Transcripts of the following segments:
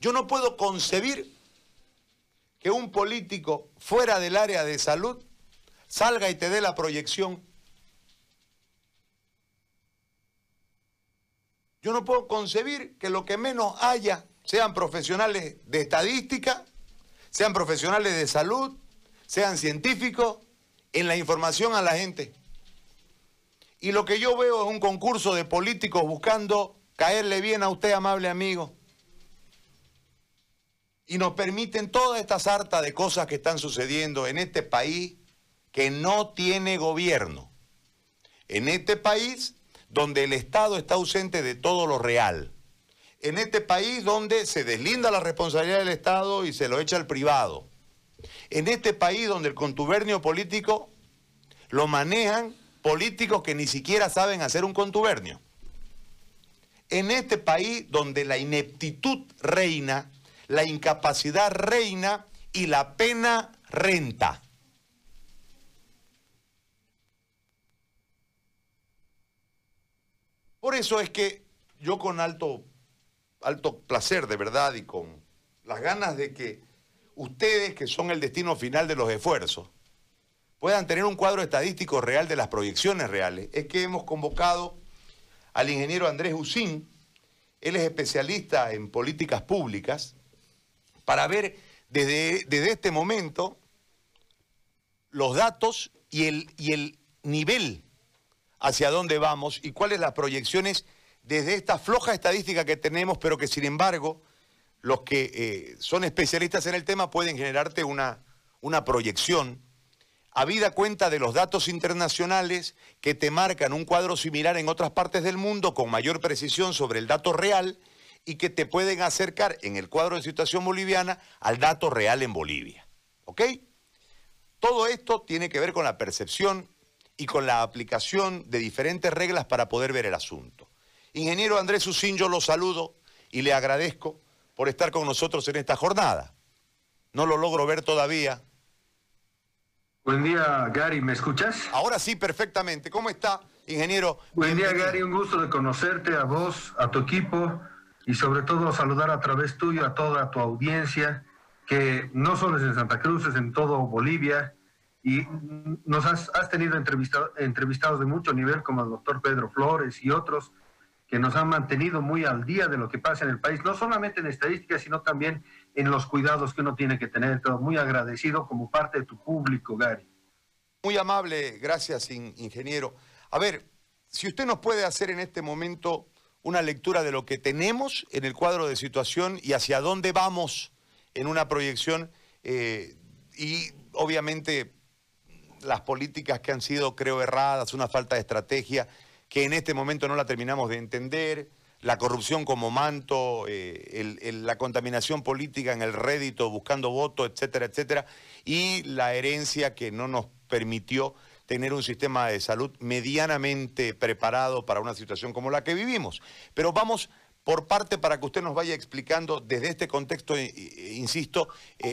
Yo no puedo concebir que un político fuera del área de salud salga y te dé la proyección. Yo no puedo concebir que lo que menos haya sean profesionales de estadística, sean profesionales de salud, sean científicos, en la información a la gente. Y lo que yo veo es un concurso de políticos buscando caerle bien a usted, amable amigo. Y nos permiten toda esta sarta de cosas que están sucediendo en este país que no tiene gobierno. En este país donde el Estado está ausente de todo lo real en este país donde se deslinda la responsabilidad del Estado y se lo echa al privado. En este país donde el contubernio político lo manejan políticos que ni siquiera saben hacer un contubernio. En este país donde la ineptitud reina, la incapacidad reina y la pena renta. Por eso es que yo con alto alto placer de verdad y con las ganas de que ustedes, que son el destino final de los esfuerzos, puedan tener un cuadro estadístico real de las proyecciones reales, es que hemos convocado al ingeniero Andrés Usín, él es especialista en políticas públicas, para ver desde, este momento los datos y el, y el nivel hacia dónde vamos y cuáles las proyecciones desde esta floja estadística que tenemos, pero que sin embargo los que eh, son especialistas en el tema pueden generarte una, una proyección, habida cuenta de los datos internacionales que te marcan un cuadro similar en otras partes del mundo con mayor precisión sobre el dato real y que te pueden acercar en el cuadro de situación boliviana al dato real en Bolivia. ¿Ok? Todo esto tiene que ver con la percepción y con la aplicación de diferentes reglas para poder ver el asunto. Ingeniero Andrés Usín, yo lo saludo y le agradezco por estar con nosotros en esta jornada. No lo logro ver todavía. Buen día, Gary, ¿me escuchas? Ahora sí, perfectamente. ¿Cómo está, ingeniero? Buen día, Gary, un gusto de conocerte, a vos, a tu equipo y sobre todo saludar a través tuyo a toda tu audiencia, que no solo es en Santa Cruz, es en todo Bolivia, y nos has, tenido entrevistados de mucho nivel como el doctor Pedro Flores y otros, que nos han mantenido muy al día de lo que pasa en el país, no solamente en estadísticas, sino también en los cuidados que uno tiene que tener. Todo muy agradecido como parte de tu público, Gary. Muy amable, gracias, ingeniero. A ver, si usted nos puede hacer en este momento una lectura de lo que tenemos en el cuadro de situación y hacia dónde vamos en una proyección eh, y obviamente las políticas que han sido, creo, erradas, una falta de estrategia que en este momento no la terminamos de entender, la corrupción como manto, eh, la contaminación política en el rédito buscando votos, etcétera, etcétera, y la herencia que no nos permitió tener un sistema de salud medianamente preparado para una situación como la que vivimos. Pero vamos por parte para que usted nos vaya explicando desde este contexto, eh, eh, insisto,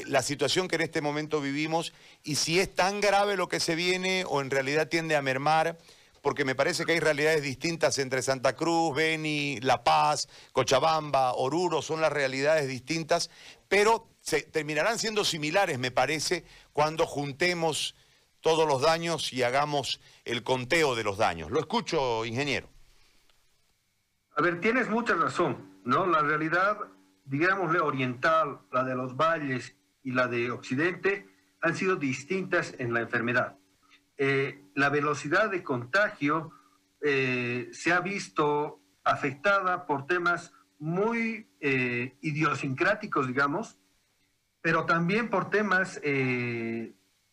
la situación que en este momento vivimos y si es tan grave lo que se viene o en realidad tiende a mermar porque me parece que hay realidades distintas entre Santa Cruz, Beni, La Paz, Cochabamba, Oruro, son las realidades distintas, pero se, terminarán siendo similares, me parece, cuando juntemos todos los daños y hagamos el conteo de los daños. Lo escucho, ingeniero. A ver, tienes mucha razón, ¿no? La realidad, digámosle, oriental, la de los valles y la de Occidente, han sido distintas en la enfermedad. Eh, la velocidad de contagio eh, se ha visto afectada por temas muy eh, idiosincráticos, digamos, pero también por temas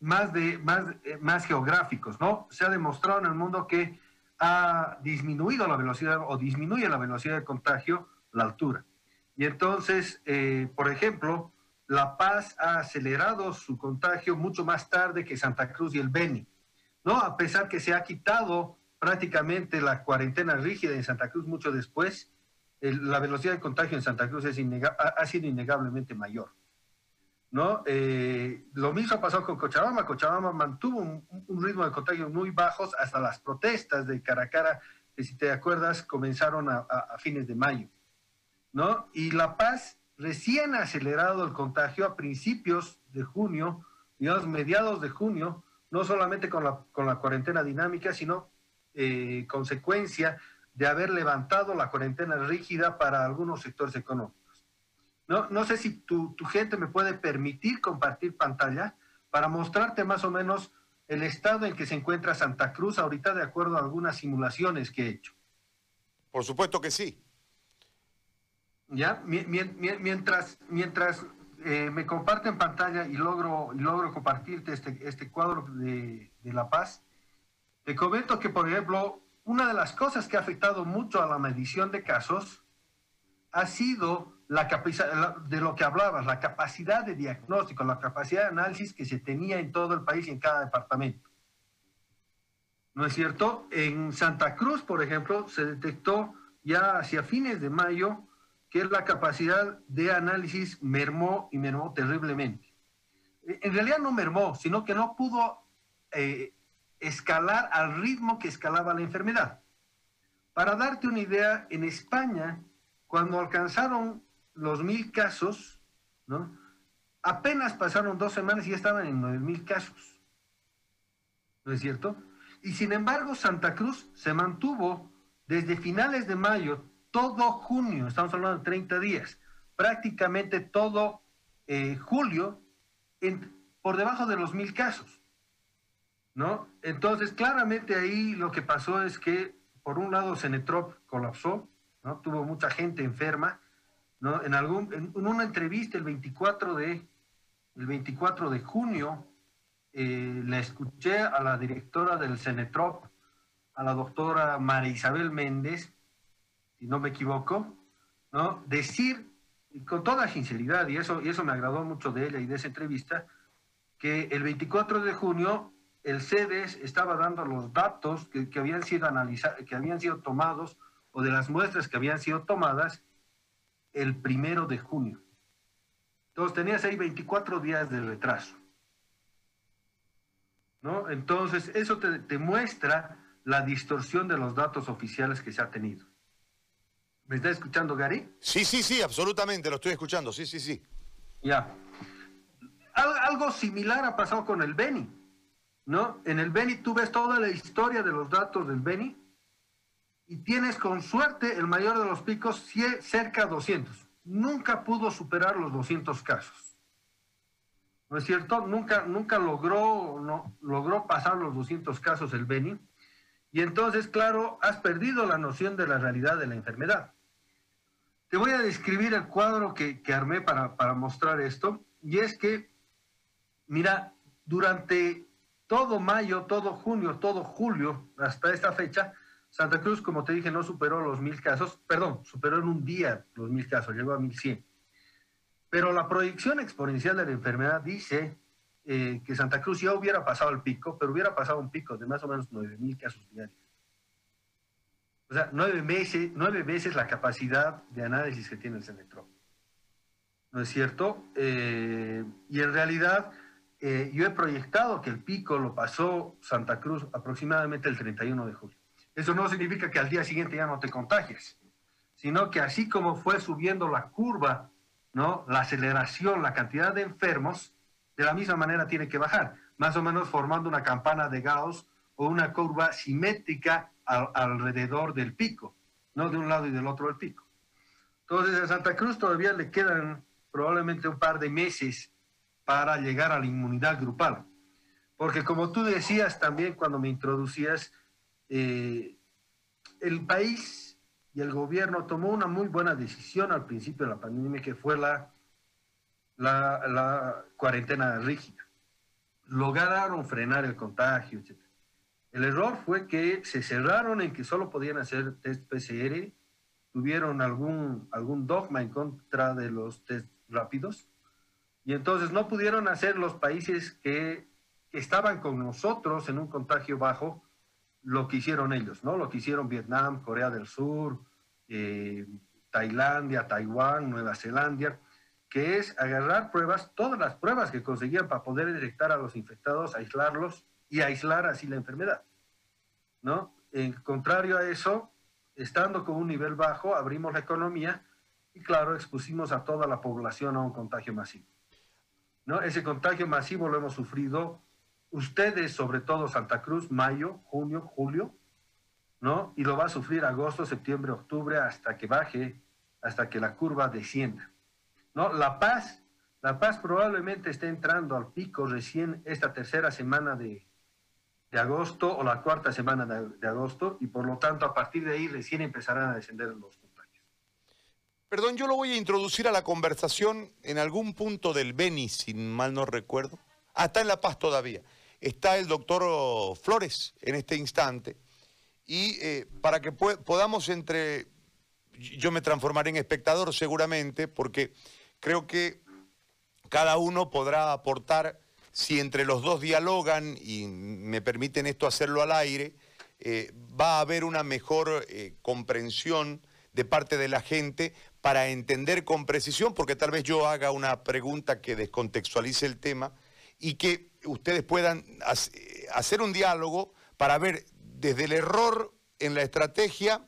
más, de, más, más geográficos, ¿no? Se ha demostrado en el mundo que ha disminuido la velocidad o disminuye la velocidad de contagio la altura. Y entonces, por ejemplo, La Paz ha acelerado su contagio mucho más tarde que Santa Cruz y el Beni. ¿no? A pesar que se ha quitado prácticamente la cuarentena rígida en Santa Cruz mucho después, la velocidad de contagio en Santa Cruz es ha, sido innegablemente mayor. ¿No? Eh, lo mismo ha pasado con Cochabamba. Cochabamba mantuvo un, ritmo de contagio muy bajos hasta las protestas de Caracara, que si te acuerdas comenzaron a, fines de mayo. ¿no? Y La Paz recién acelerado el contagio a principios de junio, digamos mediados de junio, no solamente con la, con la cuarentena dinámica, sino eh, consecuencia de haber levantado la cuarentena rígida para algunos sectores económicos. No, no sé si tu, tu gente me puede permitir compartir pantalla para mostrarte más o menos el estado en que se encuentra Santa Cruz ahorita de acuerdo a algunas simulaciones que he hecho. Por supuesto que sí. ¿Ya? Mientras, mientras eh, me comparten pantalla y logro, logro compartirte este, este cuadro de, de La Paz, te comento que, por ejemplo, una de las cosas que ha afectado mucho a la medición de casos ha sido la de lo que hablabas, la capacidad de diagnóstico, la capacidad de análisis que se tenía en todo el país y en cada departamento. ¿No es cierto? En Santa Cruz, por ejemplo, se detectó ya hacia fines de mayo que la capacidad de análisis mermó y mermó terriblemente. En realidad no mermó, sino que no pudo eh, escalar al ritmo que escalaba la enfermedad. Para darte una idea, en España, cuando alcanzaron los mil casos, ¿no? Apenas pasaron dos semanas y ya estaban en nueve mil casos. ¿No es cierto? Y sin embargo, Santa Cruz se mantuvo desde finales de mayo, todo junio, estamos hablando de 30 días, prácticamente todo eh, julio, por debajo de los mil casos. ¿No? Entonces, claramente ahí lo que pasó es que, por un lado, Cenetrop colapsó, ¿no? Tuvo mucha gente enferma, en, algún, en, una entrevista el 24 de, el 24 de junio, eh, le escuché a la directora del CENETROP, a la doctora María Isabel Méndez, si no me equivoco, ¿no? decir con toda sinceridad, y eso, y eso me agradó mucho de ella y de esa entrevista, que el 24 de junio el CEDES estaba dando los datos que, que habían sido analizados, que habían sido tomados, o de las muestras que habían sido tomadas, el primero de junio. Entonces tenías ahí 24 días de retraso. ¿No? Entonces, eso te, muestra la distorsión de los datos oficiales que se ha tenido. ¿Me está escuchando, Gary? Sí, sí, sí, absolutamente, lo estoy escuchando, sí, sí, sí. Ya. algo similar ha pasado con el Beni, ¿no? En el Beni tú ves toda la historia de los datos del Beni y tienes con suerte el mayor de los picos cerca de 200. Nunca pudo superar los 200 casos. ¿No es cierto? Nunca, nunca logró, logró pasar los 200 casos el Beni. Y entonces, claro, has perdido la noción de la realidad de la enfermedad. Te voy a describir el cuadro que, que armé para, para mostrar esto. Y es que, mira, durante todo mayo, todo junio, todo julio, hasta esta fecha, Santa Cruz, como te dije, no superó los mil casos, perdón, superó en un día los mil casos, llegó a mil cien. Pero la proyección exponencial de la enfermedad dice eh, que Santa Cruz ya hubiera pasado el pico, pero hubiera pasado un pico de más o menos nueve mil casos diarios. O sea, nueve veces, nueve veces la capacidad de análisis que tiene el Cenetrop. ¿No es cierto? Eh, y en realidad, eh, yo he proyectado que el pico lo pasó Santa Cruz aproximadamente el 31 de julio. Eso no significa que al día siguiente ya no te contagies, sino que así como fue subiendo la curva, ¿no? La aceleración, la cantidad de enfermos, de la misma manera tiene que bajar, más o menos formando una campana de Gauss o una curva simétrica alrededor del pico, no de un lado y del otro del pico. Entonces a Santa Cruz todavía le quedan probablemente un par de meses para llegar a la inmunidad grupal. Porque como tú decías también cuando me introducías, eh, el país y el gobierno tomó una muy buena decisión al principio de la pandemia, que fue la, la, cuarentena rígida. Lograron frenar el contagio, etc. El error fue que se cerraron en que solo podían hacer test PCR, tuvieron algún, algún dogma en contra de los test rápidos, y entonces no pudieron hacer los países que estaban con nosotros en un contagio bajo, lo que hicieron ellos, ¿no? Lo que hicieron Vietnam, Corea del Sur, eh, Tailandia, Taiwán, Nueva Zelanda, que es agarrar pruebas, todas las pruebas que conseguían para poder detectar a los infectados, aislarlos y aislar así la enfermedad, ¿no? En contrario a eso, estando con un nivel bajo, abrimos la economía y claro, expusimos a toda la población a un contagio masivo. ¿no? Ese contagio masivo lo hemos sufrido ustedes, sobre todo Santa Cruz, mayo, junio, julio, ¿no? Y lo va a sufrir agosto, septiembre, octubre, hasta que baje, hasta que la curva descienda, ¿no? La Paz, La Paz probablemente esté entrando al pico recién esta tercera semana de, de agosto o la cuarta semana de, agosto y por lo tanto a partir de ahí recién empezarán a descender los. Perdón, yo lo voy a introducir a la conversación en algún punto del Beni, si mal no recuerdo. Ah, está en La Paz todavía. Está el doctor Flores en este instante. Y eh, para que podamos entre... Yo me transformaré en espectador seguramente, porque creo que cada uno podrá aportar si entre los dos dialogan y me permiten esto hacerlo al aire, eh, va a haber una mejor eh, comprensión de parte de la gente para entender con precisión, porque tal vez yo haga una pregunta que descontextualice el tema y que ustedes puedan hacer un diálogo para ver desde el error en la estrategia,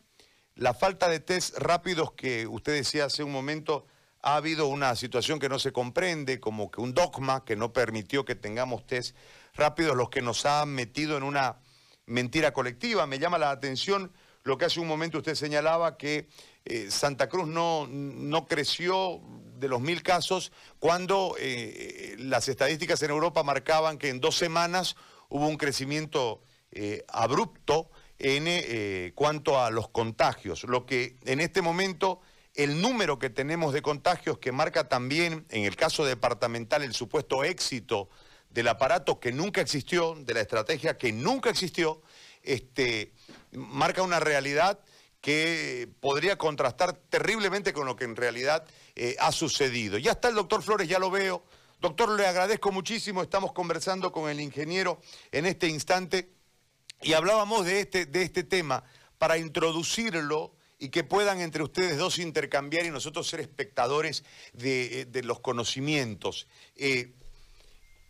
la falta de test rápidos que usted decía hace un momento, ha habido una situación que no se comprende, como que un dogma que no permitió que tengamos test rápidos, los que nos han metido en una mentira colectiva. Me llama la atención lo que hace un momento usted señalaba, que eh, Santa Cruz no, no creció de los mil casos cuando eh, las estadísticas en Europa marcaban que en dos semanas hubo un crecimiento eh, abrupto en cuanto a los contagios. Lo que en este momento el número que tenemos de contagios que marca también, en el caso departamental, el supuesto éxito del aparato que nunca existió, de la estrategia que nunca existió, este, marca una realidad que podría contrastar terriblemente con lo que en realidad eh, ha sucedido. Ya está el doctor Flores, ya lo veo. Doctor, le agradezco muchísimo, estamos conversando con el ingeniero en este instante y hablábamos de este, de este tema para introducirlo y que puedan entre ustedes dos intercambiar y nosotros ser espectadores de, eh, los conocimientos. Eh,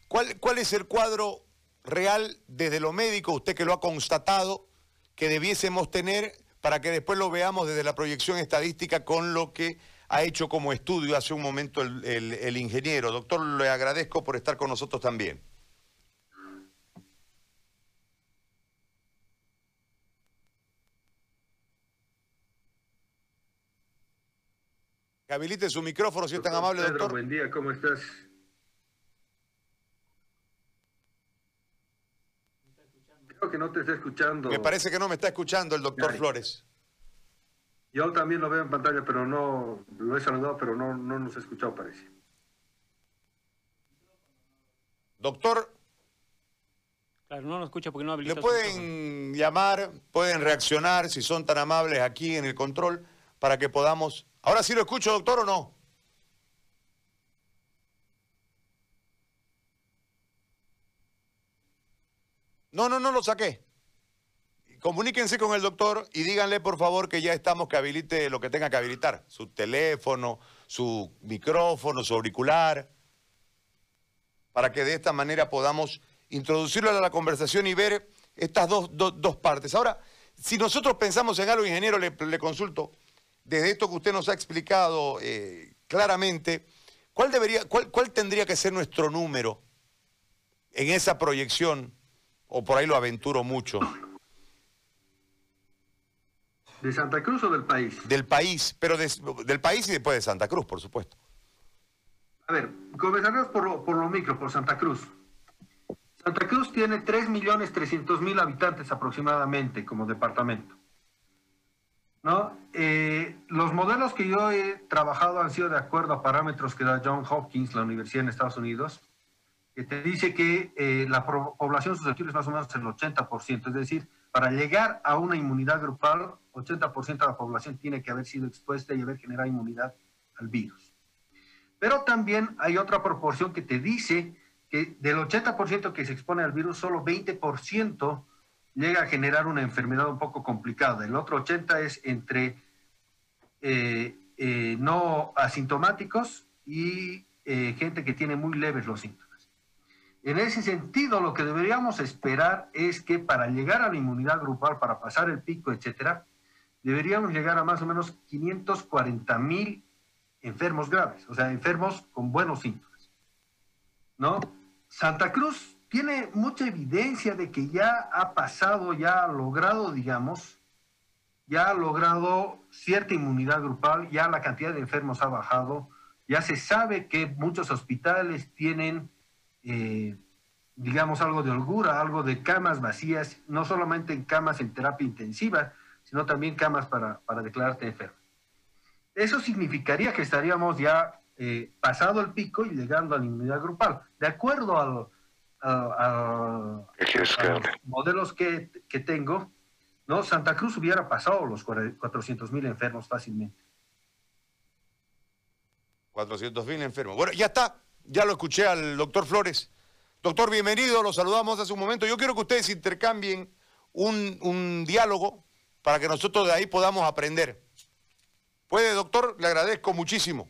¿cuál, ¿Cuál es el cuadro real desde lo médico, usted que lo ha constatado, que debiésemos tener para que después lo veamos desde la proyección estadística con lo que ha hecho como estudio hace un momento el, el ingeniero. Doctor, le agradezco por estar con nosotros también. Habilite su micrófono si es tan amable, Pedro, doctor. Buen día, ¿cómo estás? Creo que no te está escuchando. Me parece que no me está escuchando el doctor Ay. Flores. Yo también lo veo en pantalla, pero no, lo he saludado, pero no, no nos ha escuchado, parece. Doctor, Claro, no nos escucha porque no habilita le pueden llamar, pueden reaccionar si son tan amables aquí en el control para que podamos... Ahora sí lo escucho, doctor, o no? No, no, no lo saqué. Comuníquense con el doctor y díganle, por favor, que ya estamos, que habilite lo que tenga que habilitar. Su teléfono, su micrófono, su auricular, para que de esta manera podamos introducirlo a la conversación y ver estas dos, dos- dos partes. Ahora, si nosotros pensamos en algo, ingeniero, le, consulto, desde esto que usted nos ha explicado eh, claramente, ¿cuál, debería, cuál, ¿cuál tendría que ser nuestro número en esa proyección? O por ahí lo aventuro mucho. ¿De Santa Cruz o del país? Del país, pero de- del país y después de Santa Cruz, por supuesto. A ver, comenzaremos por lo, por lo micro, por Santa Cruz. Santa Cruz tiene 3.300.000 habitantes aproximadamente como departamento. ¿No? Eh, los modelos que yo he trabajado han sido de acuerdo a parámetros que da John Hopkins, la universidad en Estados Unidos, que te dice que eh, la población susceptible es más o menos el 80%. Es decir, para llegar a una inmunidad grupal, 80% de la población tiene que haber sido expuesta y haber generado inmunidad al virus. Pero también hay otra proporción que te dice que del 80% que se expone al virus, solo 20% llega a generar una enfermedad un poco complicada. El otro 80% es entre eh, eh, no asintomáticos y gente que tiene muy leves los síntomas. En ese sentido, lo que deberíamos esperar es que para llegar a la inmunidad grupal, para pasar el pico, etcétera, deberíamos llegar a más o menos 540 mil enfermos graves, o sea, enfermos con buenos síntomas. ¿No? Santa Cruz tiene mucha evidencia de que ya ha pasado, ya ha logrado, digamos, ya ha logrado cierta inmunidad grupal, ya la cantidad de enfermos ha bajado, ya se sabe que muchos hospitales tienen, eh, digamos, algo de holgura, algo de camas vacías, no solamente en camas en terapia intensiva, sino también camas para, para declararte enfermo. Eso significaría que estaríamos ya eh, pasado el pico y llegando a la inmunidad grupal. De acuerdo al, a, los modelos que, que, tengo, ¿no? Santa Cruz hubiera pasado los 400 mil enfermos fácilmente. 400 mil enfermos. Bueno, ya está, ya lo escuché al doctor Flores. Doctor, bienvenido, lo saludamos hace un momento. Yo quiero que ustedes intercambien un, un diálogo para que nosotros de ahí podamos aprender. ¿Puede, doctor? Le agradezco muchísimo.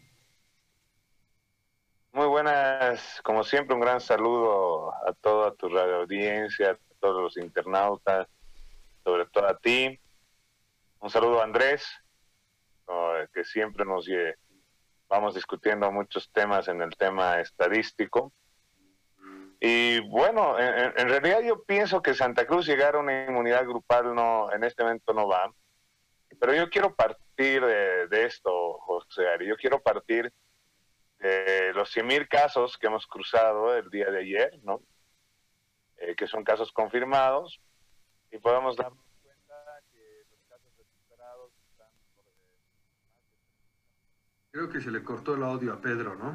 Muy buenas, como siempre, un gran saludo a toda tu radio audiencia, a todos los internautas, sobre todo a ti. Un saludo a Andrés, que siempre nos vamos discutiendo muchos temas en el tema estadístico. Y bueno, en, realidad yo pienso que Santa Cruz llegar a una inmunidad grupal no, en este momento no va. Pero yo quiero partir de, esto, José Ari. Yo quiero partir de los 100.000 casos que hemos cruzado el día de ayer, ¿no? Eh, que son casos confirmados, y podemos darnos cuenta que los casos recuperados están por... Creo que se le cortó el audio a Pedro, ¿no?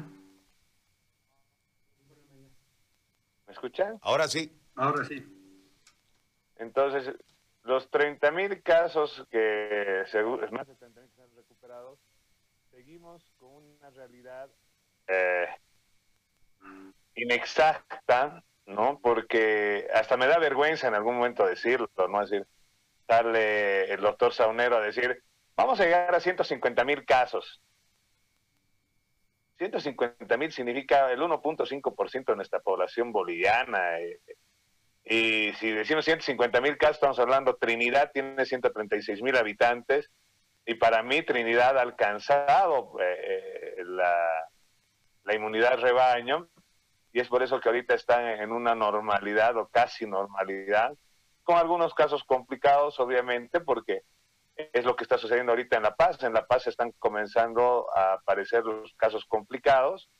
¿Me escuchan? Ahora sí. Ahora sí. Entonces, los 30.000 casos que, más de 30.000 casos recuperados, seguimos con una realidad eh, inexacta, ¿no? Porque hasta me da vergüenza en algún momento decirlo, ¿no? decir, darle el doctor Saunero a decir, vamos a llegar a 150 mil casos. 150 mil significa el 1.5% de nuestra población boliviana. Eh, y si decimos 150 mil casos, estamos hablando, Trinidad tiene 136 mil habitantes, y para mí Trinidad ha alcanzado eh, la, la inmunidad rebaño, y es por eso que ahorita están en una normalidad o casi normalidad, con algunos casos complicados, obviamente, porque es lo que está sucediendo ahorita en La Paz. En La Paz están comenzando a aparecer los casos complicados,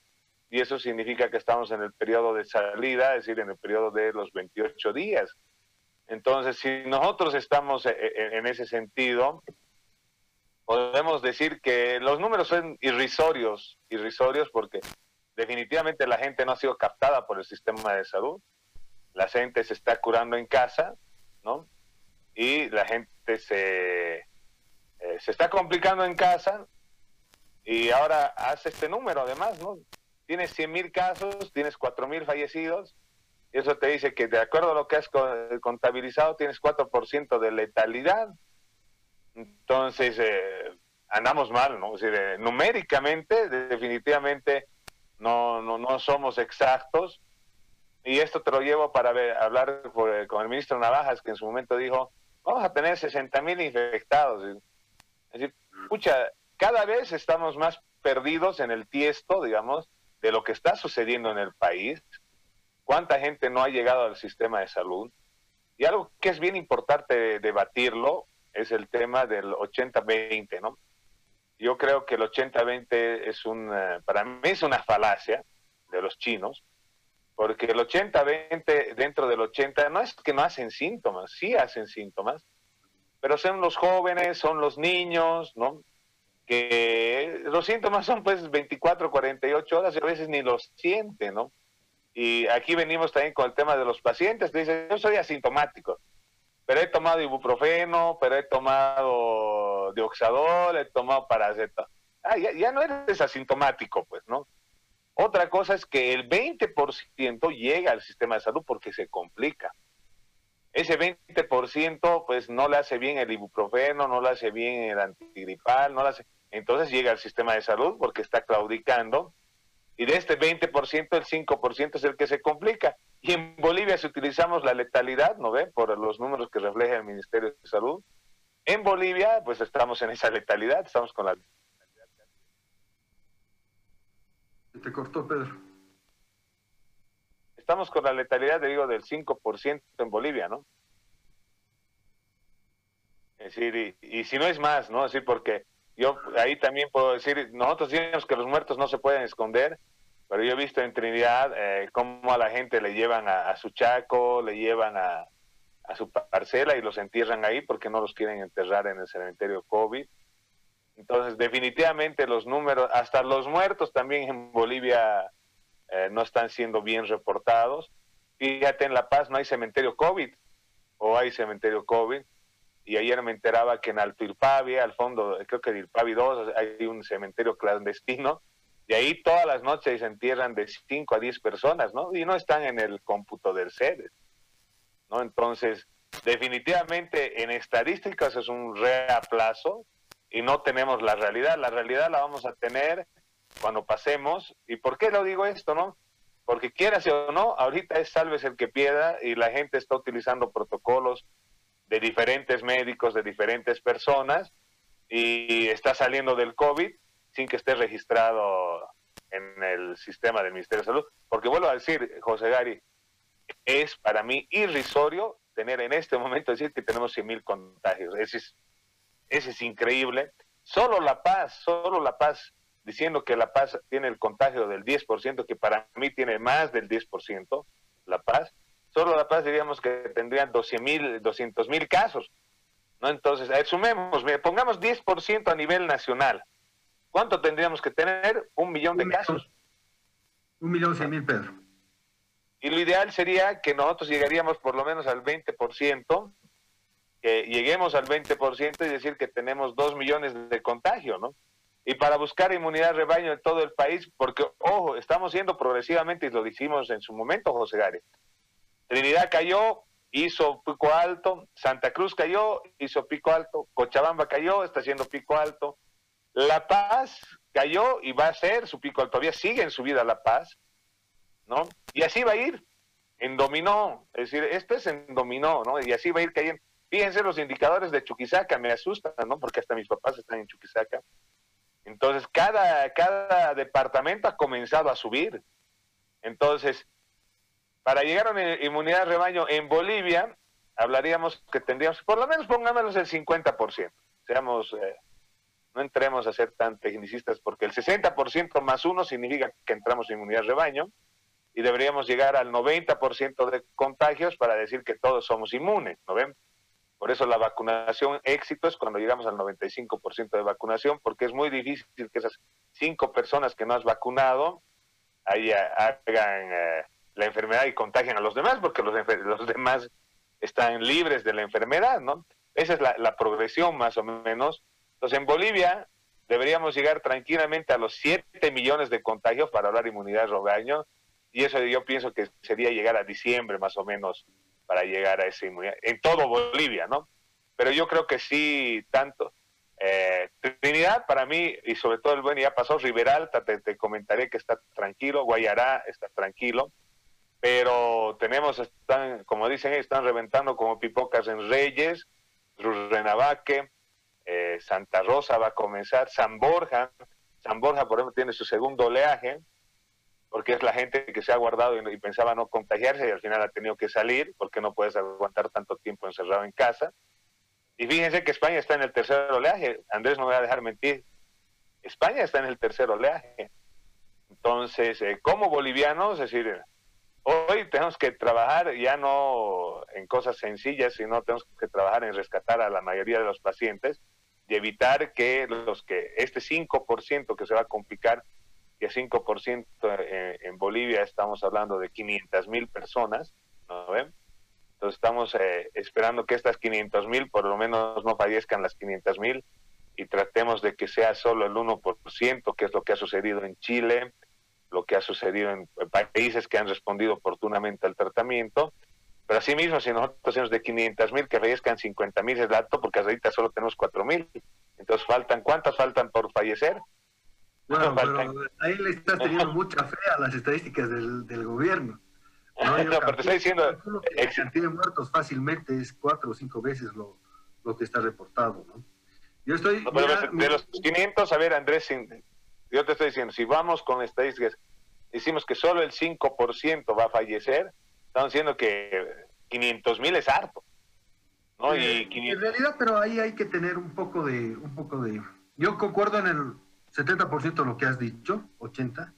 y eso significa que estamos en el periodo de salida, es decir, en el periodo de los 28 días. Entonces, si nosotros estamos e, e, en ese sentido, podemos decir que los números son irrisorios, irrisorios porque definitivamente la gente no ha sido captada por el sistema de salud, la gente se está curando en casa, ¿no? Y la gente se, eh, se está complicando en casa y ahora hace este número además, ¿no? Tienes 100 mil casos, tienes 4 mil fallecidos, y eso te dice que de acuerdo a lo que has contabilizado tienes 4% de letalidad. Entonces, eh, andamos mal, ¿no? numéricamente, definitivamente, no, no, no somos exactos. Y esto te lo llevo para hablar con el ministro Navajas, que en su momento dijo, vamos a tener 60 mil infectados. Es decir, escucha, cada vez estamos más perdidos en el tiesto, digamos, de lo que está sucediendo en el país. ¿Cuánta gente no ha llegado al sistema de salud? Y algo que es bien importante debatirlo es el tema del 80-20, ¿no? Yo creo que el 80-20 es un, eh, para mí es una falacia de los chinos, porque el 80-20 dentro del 80 no es que no hacen síntomas, sí hacen síntomas, pero son los jóvenes, son los niños, ¿no? Que los síntomas son pues 24, 48 horas y a veces ni los sienten, ¿no? Y aquí venimos también con el tema de los pacientes, que dicen, yo soy asintomático pero he tomado ibuprofeno, pero he tomado dioxadol, he tomado paracetamol. Ah, ya, no eres asintomático, pues, ¿no? Otra cosa es que el 20% llega al sistema de salud porque se complica. Ese 20% pues no le hace bien el ibuprofeno, no le hace bien el antigripal, no le hace... Entonces llega al sistema de salud porque está claudicando y de este 20% el 5% es el que se complica. Y en Bolivia si utilizamos la letalidad, ¿no ve? Por los números que refleja el Ministerio de Salud. En Bolivia, pues estamos en esa letalidad, estamos con la letalidad. Te cortó, Pedro. Estamos con la letalidad, digo, del 5% en Bolivia, ¿no? Es decir, y, si no es más, ¿no? Es decir, porque yo ahí también puedo decir, nosotros decimos que los muertos no se pueden esconder, pero yo he visto en Trinidad eh, cómo a la gente le llevan a, su chaco, le llevan a, a, su parcela y los entierran ahí porque no los quieren enterrar en el cementerio COVID. Entonces, definitivamente los números, hasta los muertos también en Bolivia eh, no están siendo bien reportados. Fíjate, en La Paz no hay cementerio COVID, o hay cementerio COVID, y ayer me enteraba que en Alto Irpavi, al fondo, creo que de Irpavi 2, hay un cementerio clandestino, y ahí todas las noches se entierran de 5 a 10 personas, ¿no? Y no están en el cómputo del SEDES, ¿no? Entonces, definitivamente en estadísticas es un reaplazo y no tenemos la realidad. La realidad la vamos a tener cuando pasemos. ¿Y por qué lo digo esto, no? Porque quieras o no, ahorita es salves el que pierda y la gente está utilizando protocolos de diferentes médicos, de diferentes personas, y está saliendo del COVID sin que esté registrado en el sistema del Ministerio de Salud. Porque vuelvo a decir, José Gary, es para mí irrisorio tener en este momento decir que tenemos 100 mil contagios. Ese es, ese es increíble. Solo La Paz, solo La Paz, diciendo que La Paz tiene el contagio del 10%, que para mí tiene más del 10%, La Paz, solo La Paz diríamos que tendrían 12 mil, 200 mil casos. ¿no? Entonces, sumemos, pongamos 10% a nivel nacional. ¿Cuánto tendríamos que tener? Un millón de casos. Un millón cien mil, Pedro. Y lo ideal sería que nosotros llegaríamos por lo menos al 20%, que lleguemos al 20% y decir que tenemos dos millones de contagio, ¿no? Y para buscar inmunidad rebaño en todo el país, porque, ojo, estamos yendo progresivamente, y lo dijimos en su momento, José Gary, Trinidad cayó, hizo pico alto, Santa Cruz cayó, hizo pico alto, Cochabamba cayó, está haciendo pico alto, La Paz cayó y va a ser su pico alto, todavía sigue en su vida La Paz, ¿no? Y así va a ir, en dominó, es decir, esto es en dominó, ¿no? Y así va a ir cayendo. Fíjense los indicadores de Chuquisaca, me asustan, ¿no? Porque hasta mis papás están en Chuquisaca. Entonces, cada, cada departamento ha comenzado a subir. Entonces, para llegar a una inmunidad rebaño en Bolivia, hablaríamos que tendríamos, por lo menos pongámoslos el 50%. Seamos, eh, no entremos a ser tan tecnicistas, porque el 60% más uno significa que entramos en inmunidad rebaño y deberíamos llegar al 90% de contagios para decir que todos somos inmunes, ¿no ven? Por eso la vacunación éxito es cuando llegamos al 95% de vacunación, porque es muy difícil que esas cinco personas que no has vacunado ahí hagan eh, la enfermedad y contagian a los demás, porque los, los demás están libres de la enfermedad, ¿no? Esa es la, progresión más o menos. Entonces, en Bolivia deberíamos llegar tranquilamente a los 7 millones de contagios para hablar inmunidad de y eso yo pienso que sería llegar a diciembre más o menos para llegar a esa inmunidad, en todo Bolivia, ¿no? Pero yo creo que sí, tanto. Eh, Trinidad para mí, y sobre todo el buen ya pasó, Riberalta, te, comentaré que está tranquilo, Guayará está tranquilo, pero tenemos, están, como dicen, están reventando como pipocas en Reyes, Renavaque, eh, Santa Rosa va a comenzar, San Borja, San Borja por ejemplo tiene su segundo oleaje, porque es la gente que se ha guardado y, pensaba no contagiarse y al final ha tenido que salir porque no puedes aguantar tanto tiempo encerrado en casa. Y fíjense que España está en el tercer oleaje, Andrés no me va a dejar mentir, España está en el tercer oleaje. Entonces, eh, como bolivianos, es decir, Hoy tenemos que trabajar ya no en cosas sencillas, sino tenemos que trabajar en rescatar a la mayoría de los pacientes y evitar que los que este 5% que se va a complicar, que 5% en, en Bolivia estamos hablando de 500 mil personas, ¿no ven? Entonces estamos eh, esperando que estas 500 mil por lo menos no fallezcan las 500 mil y tratemos de que sea solo el 1%, que es lo que ha sucedido en Chile, lo que ha sucedido en países que han respondido oportunamente al tratamiento. Pero asimismo, si nosotros tenemos de 500 mil que fallezcan 50 mil es dato, porque ahorita solo tenemos 4 mil. Entonces, faltan ¿cuántas faltan por fallecer? Bueno, pero ahí le está teniendo mucha fe a las estadísticas del, del gobierno. No, pero te estoy diciendo... El muertos fácilmente es cuatro o cinco veces lo, lo que está reportado, ¿no? Yo estoy... de los 500, a ver, Andrés, yo te estoy diciendo, si vamos con estadísticas, decimos que solo el 5% va a fallecer, estamos diciendo que 500 mil es harto. ¿no? Y En realidad, pero ahí hay que tener un poco de, un poco de, yo concuerdo en el 70% de lo que has dicho, 80,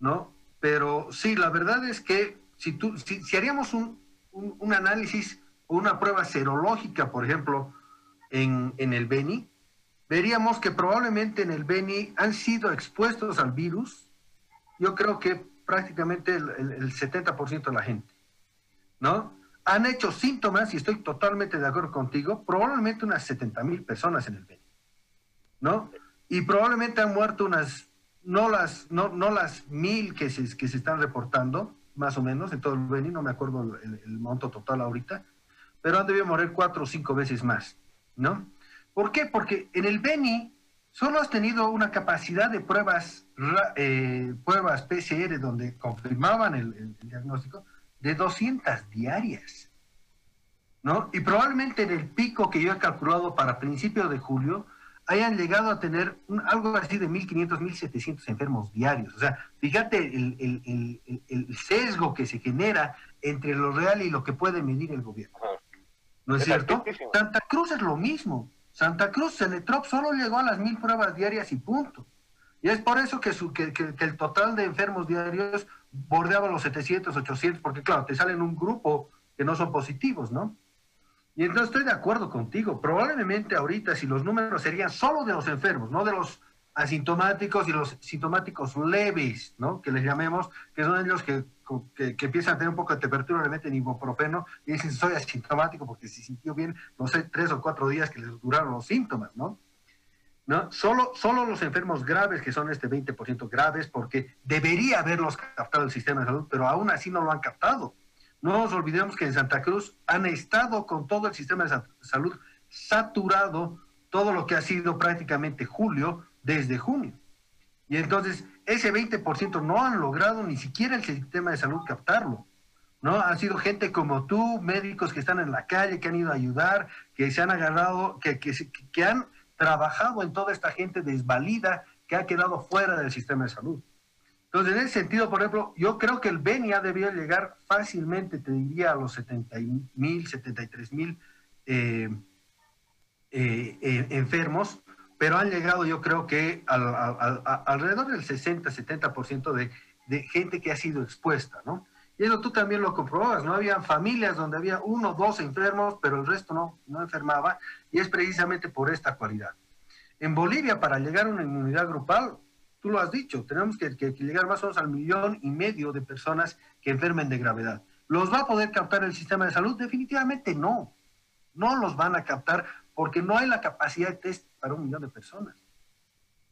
¿no? Pero sí, la verdad es que si, tú, si, haríamos un, un, análisis o una prueba serológica, por ejemplo, en, en el Beni, veríamos que probablemente en el Beni han sido expuestos al virus, yo creo que prácticamente el, el, 70% de la gente, ¿no? Han hecho síntomas, y estoy totalmente de acuerdo contigo, probablemente unas 70 mil personas en el Beni, ¿no? Y probablemente han muerto unas, no las, no, no las mil que se, que se están reportando, más o menos, en todo el Beni, no me acuerdo el, monto total ahorita, pero han debido morir cuatro o cinco veces más, ¿no? ¿Por qué? Porque en el Beni solo has tenido una capacidad de pruebas, eh, pruebas PCR donde confirmaban el, diagnóstico de 200 diarias. ¿no? Y probablemente en el pico que yo he calculado para principios de julio hayan llegado a tener algo así de 1.500, 1.700 enfermos diarios. O sea, fíjate el, el, sesgo que se genera entre lo real y lo que puede medir el gobierno. ¿No es, cierto? Santa Cruz es lo mismo. Santa Cruz, Celetrop solo llegó a las mil pruebas diarias y punto. Y es por eso que, su, que, el total de enfermos diarios bordeaba los 700, 800, porque claro, te salen un grupo que no son positivos, ¿no? Y entonces estoy de acuerdo contigo. Probablemente ahorita si los números serían solo de los enfermos, no de los asintomáticos y los sintomáticos leves, ¿no? Que les llamemos, que son ellos que, que, empiezan a tener un poco de temperatura, le meten ibuprofeno y dicen soy asintomático porque se sintió bien, no sé, tres o cuatro días que les duraron los síntomas, ¿no? ¿No? Solo, solo los enfermos graves, que son este 20% graves, porque debería haberlos captado el sistema de salud, pero aún así no lo han captado. No nos olvidemos que en Santa Cruz han estado con todo el sistema de salud saturado, todo lo que ha sido prácticamente julio, desde junio. Y entonces ese 20% no han logrado ni siquiera el sistema de salud captarlo. ¿no? Han sido gente como tú, médicos que están en la calle, que han ido a ayudar, que se han agarrado, que, que, que han trabajado en toda esta gente desvalida que ha quedado fuera del sistema de salud. Entonces, en ese sentido, por ejemplo, yo creo que el Beni ha debido llegar fácilmente, te diría, a los 70 mil, 73 mil eh, eh, eh, enfermos, pero han llegado yo creo que alrededor del 60-70% de, de gente que ha sido expuesta, ¿no? Y eso tú también lo comprobas, ¿no? Había familias donde había uno o dos enfermos, pero el resto no, no enfermaba, y es precisamente por esta cualidad. En Bolivia, para llegar a una inmunidad grupal, tú lo has dicho, tenemos que, llegar más o menos al millón y medio de personas que enfermen de gravedad. ¿Los va a poder captar el sistema de salud? Definitivamente no. No los van a captar porque no hay la capacidad de test para un millón de personas.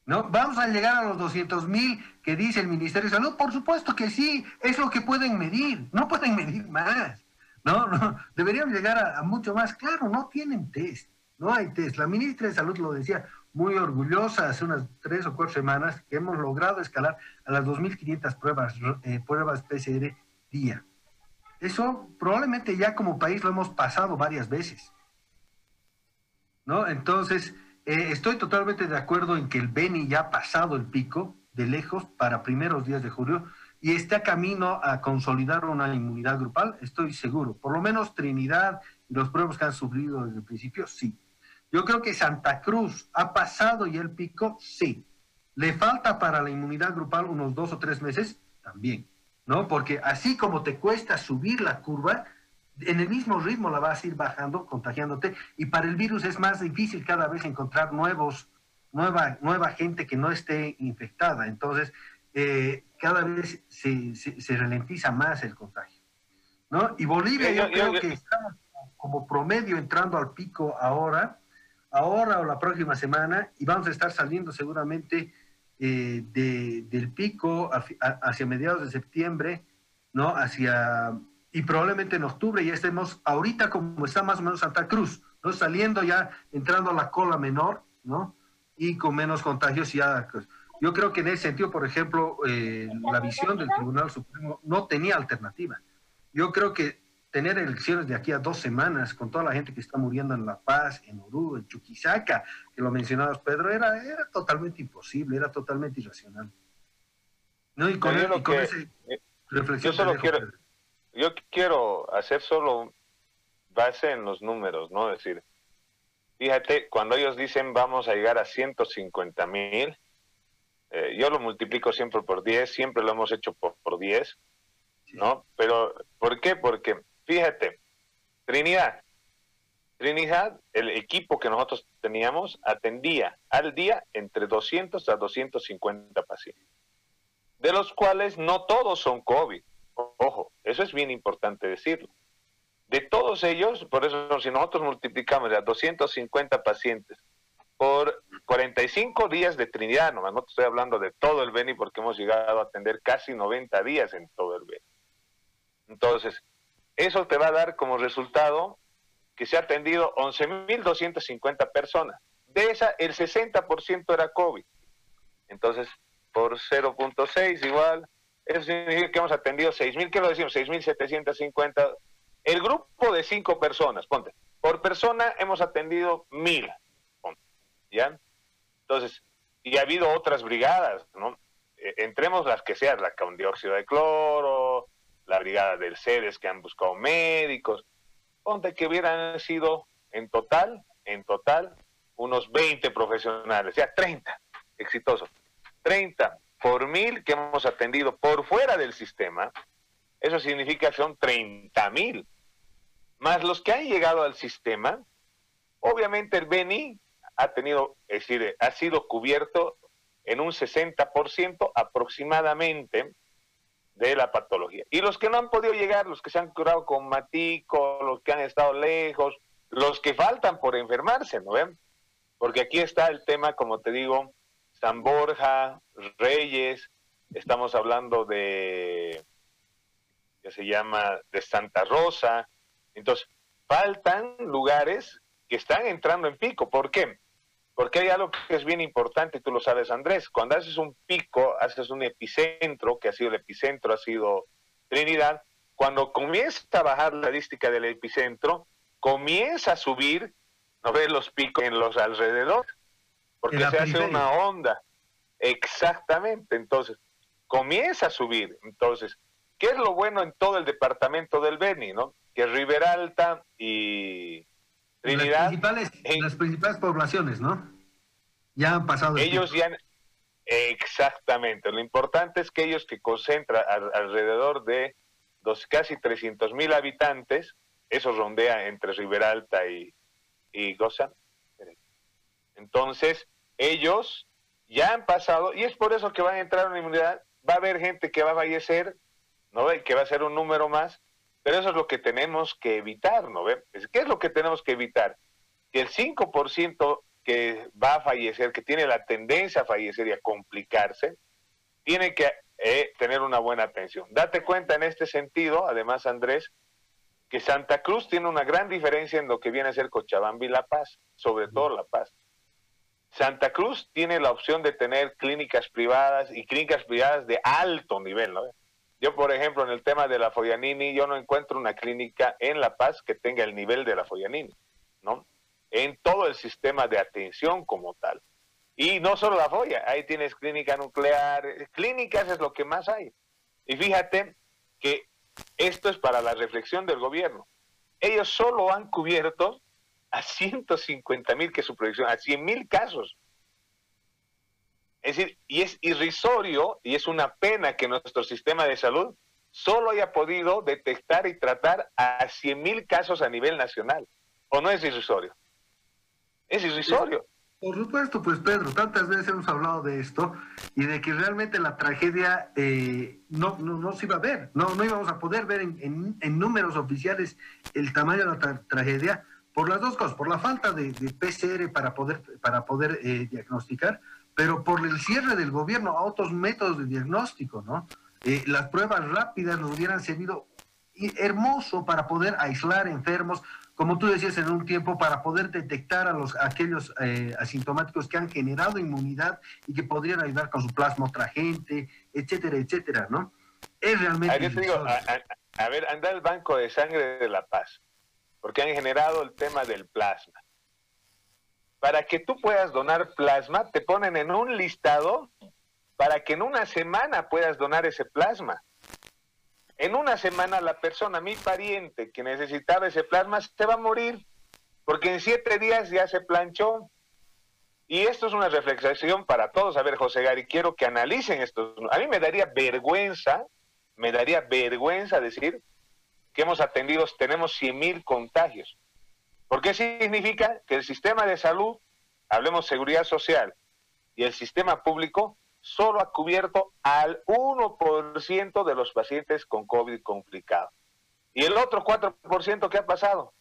¿No? ¿Vamos a llegar a los 200 mil que dice el Ministerio de Salud? Por supuesto que sí, es lo que pueden medir, no pueden medir más. No, no, deberían llegar a, mucho más. Claro, no tienen test, no hay test. La ministra de Salud lo decía muy orgullosa hace unas tres o cuatro semanas que hemos logrado escalar a las 2.500 pruebas, eh, pruebas PCR día. Eso probablemente ya como país lo hemos pasado varias veces. ¿no? Entonces, eh, estoy totalmente de acuerdo en que el Beni ya ha pasado el pico de lejos para primeros días de julio y está camino a consolidar una inmunidad grupal, estoy seguro. Por lo menos Trinidad y los pueblos que han sufrido desde el principio, sí. Yo creo que Santa Cruz ha pasado ya el pico, sí. ¿Le falta para la inmunidad grupal unos dos o tres meses? También, ¿no? Porque así como te cuesta subir la curva, en el mismo ritmo la vas a ir bajando, contagiándote, y para el virus es más difícil cada vez encontrar nuevos, nueva, nueva gente que no esté infectada. Entonces, eh, cada vez se, se, ralentiza más el contagio. ¿no? Y Bolivia yo, creo que estamos como promedio entrando al pico ahora, ahora o la próxima semana, y vamos a estar saliendo seguramente eh, del pico hacia mediados de septiembre, ¿no? Hacia y probablemente en octubre ya estemos ahorita como está más o menos Santa Cruz, ¿no? Saliendo ya, entrando a la cola menor, ¿no? Y con menos contagios ya. Pues, yo creo que en ese sentido, por ejemplo, eh, la visión del Tribunal Supremo no tenía alternativa. Yo creo que tener elecciones de aquí a dos semanas con toda la gente que está muriendo en La Paz, en Oruro, en Chuquisaca, que lo mencionabas Pedro, era, era totalmente imposible, era totalmente irracional. No, y con, Yo el- lo y con que- ese eh, reflexión yo solo dejo, quiero- Pedro. yo quiero hacer solo base en los números, ¿no? Es decir, fíjate, cuando ellos dicen vamos a llegar a 150 mil, eh, yo lo multiplico siempre por 10, siempre lo hemos hecho por, por 10, ¿no? Pero, ¿por qué? Porque, fíjate, Trinidad, Trinidad, el equipo que nosotros teníamos, atendía al día entre 200 a 250 pacientes, de los cuales no todos son COVID. Ojo, eso es bien importante decirlo. De todos ellos, por eso si nosotros multiplicamos a 250 pacientes por 45 días de Trinidad, no te estoy hablando de todo el Beni porque hemos llegado a atender casi 90 días en todo el Beni. Entonces, eso te va a dar como resultado que se ha atendido 11.250 personas. De esa, el 60% era COVID. Entonces, por 0.6 igual, eso significa que hemos atendido 6.000, ¿qué lo decimos? 6.750. El grupo de cinco personas, ponte, por persona hemos atendido 1.000, ponte, ¿ya? Entonces, y ha habido otras brigadas, ¿no? Eh, entremos las que sean, la con dióxido de cloro, la brigada del CEDES que han buscado médicos, ponte que hubieran sido en total, en total, unos 20 profesionales, ya 30 exitosos. 30 por mil que hemos atendido por fuera del sistema, eso significa que son 30 mil. Más los que han llegado al sistema, obviamente el BENI ha tenido, es decir, ha sido cubierto en un 60% aproximadamente de la patología. Y los que no han podido llegar, los que se han curado con matico, los que han estado lejos, los que faltan por enfermarse, ¿no ven? Porque aquí está el tema, como te digo, San Borja, Reyes, estamos hablando de, que se llama, de Santa Rosa. Entonces, faltan lugares que están entrando en pico. ¿Por qué? Porque hay algo que es bien importante, tú lo sabes, Andrés. Cuando haces un pico, haces un epicentro, que ha sido el epicentro, ha sido Trinidad. Cuando comienza a bajar la estadística del epicentro, comienza a subir, ¿no ves los picos en los alrededores? Porque se hace periferia. una onda. Exactamente. Entonces, comienza a subir. Entonces, ¿qué es lo bueno en todo el departamento del Beni, no? Que Rivera Alta y Trinidad Las principales, en- las principales poblaciones, ¿no? Ya han pasado. el ellos ya han- exactamente lo importante es que ellos que concentran al- alrededor de dos casi 300 mil habitantes eso rondea entre Rivera Alta y, y Goza entonces ellos ya han pasado y es por eso que van a entrar en una inmunidad va a haber gente que va a fallecer no que va a ser un número más pero eso es lo que tenemos que evitar no ve qué es lo que tenemos que evitar que el 5% que va a fallecer, que tiene la tendencia a fallecer y a complicarse, tiene que eh, tener una buena atención. Date cuenta en este sentido, además Andrés, que Santa Cruz tiene una gran diferencia en lo que viene a ser Cochabamba y La Paz, sobre todo La Paz. Santa Cruz tiene la opción de tener clínicas privadas y clínicas privadas de alto nivel, ¿no? Yo, por ejemplo, en el tema de la Foyanini, yo no encuentro una clínica en La Paz que tenga el nivel de la Foyanini, ¿no? En todo el sistema de atención como tal. Y no solo la Foya, ahí tienes clínica nuclear, clínicas es lo que más hay. Y fíjate que esto es para la reflexión del gobierno. Ellos solo han cubierto a 150 mil, que es su proyección, a 100 mil casos. Es decir, y es irrisorio y es una pena que nuestro sistema de salud solo haya podido detectar y tratar a 100 mil casos a nivel nacional. ¿O no es irrisorio? Es irrisorio. Por supuesto, pues Pedro, tantas veces hemos hablado de esto y de que realmente la tragedia eh, no, no, no se iba a ver, no, no íbamos a poder ver en, en- números oficiales el tamaño de la tra- tragedia por las dos cosas, por la falta de, de PCR para poder, para poder eh, diagnosticar, pero por el cierre del gobierno a otros métodos de diagnóstico, ¿no? Eh, las pruebas rápidas nos hubieran servido hermoso para poder aislar enfermos, como tú decías en un tiempo, para poder detectar a los a aquellos eh, asintomáticos que han generado inmunidad y que podrían ayudar con su plasma a otra gente, etcétera, etcétera, ¿no? Es realmente... Te digo, a, a- a ver, anda al Banco de Sangre de La Paz, porque han generado el tema del plasma. Para que tú puedas donar plasma, te ponen en un listado para que en una semana puedas donar ese plasma. En una semana la persona, mi pariente que necesitaba ese plasma, se va a morir, porque en siete días ya se planchó. Y esto es una reflexión para todos. A ver, José Gary, quiero que analicen esto. A mí me daría vergüenza, me daría vergüenza decir que hemos atendido, tenemos 100 mil contagios. Porque significa que el sistema de salud, hablemos seguridad social, y el sistema público solo ha cubierto al 1% de los pacientes con COVID complicado. ¿Y el otro 4% qué ha pasado?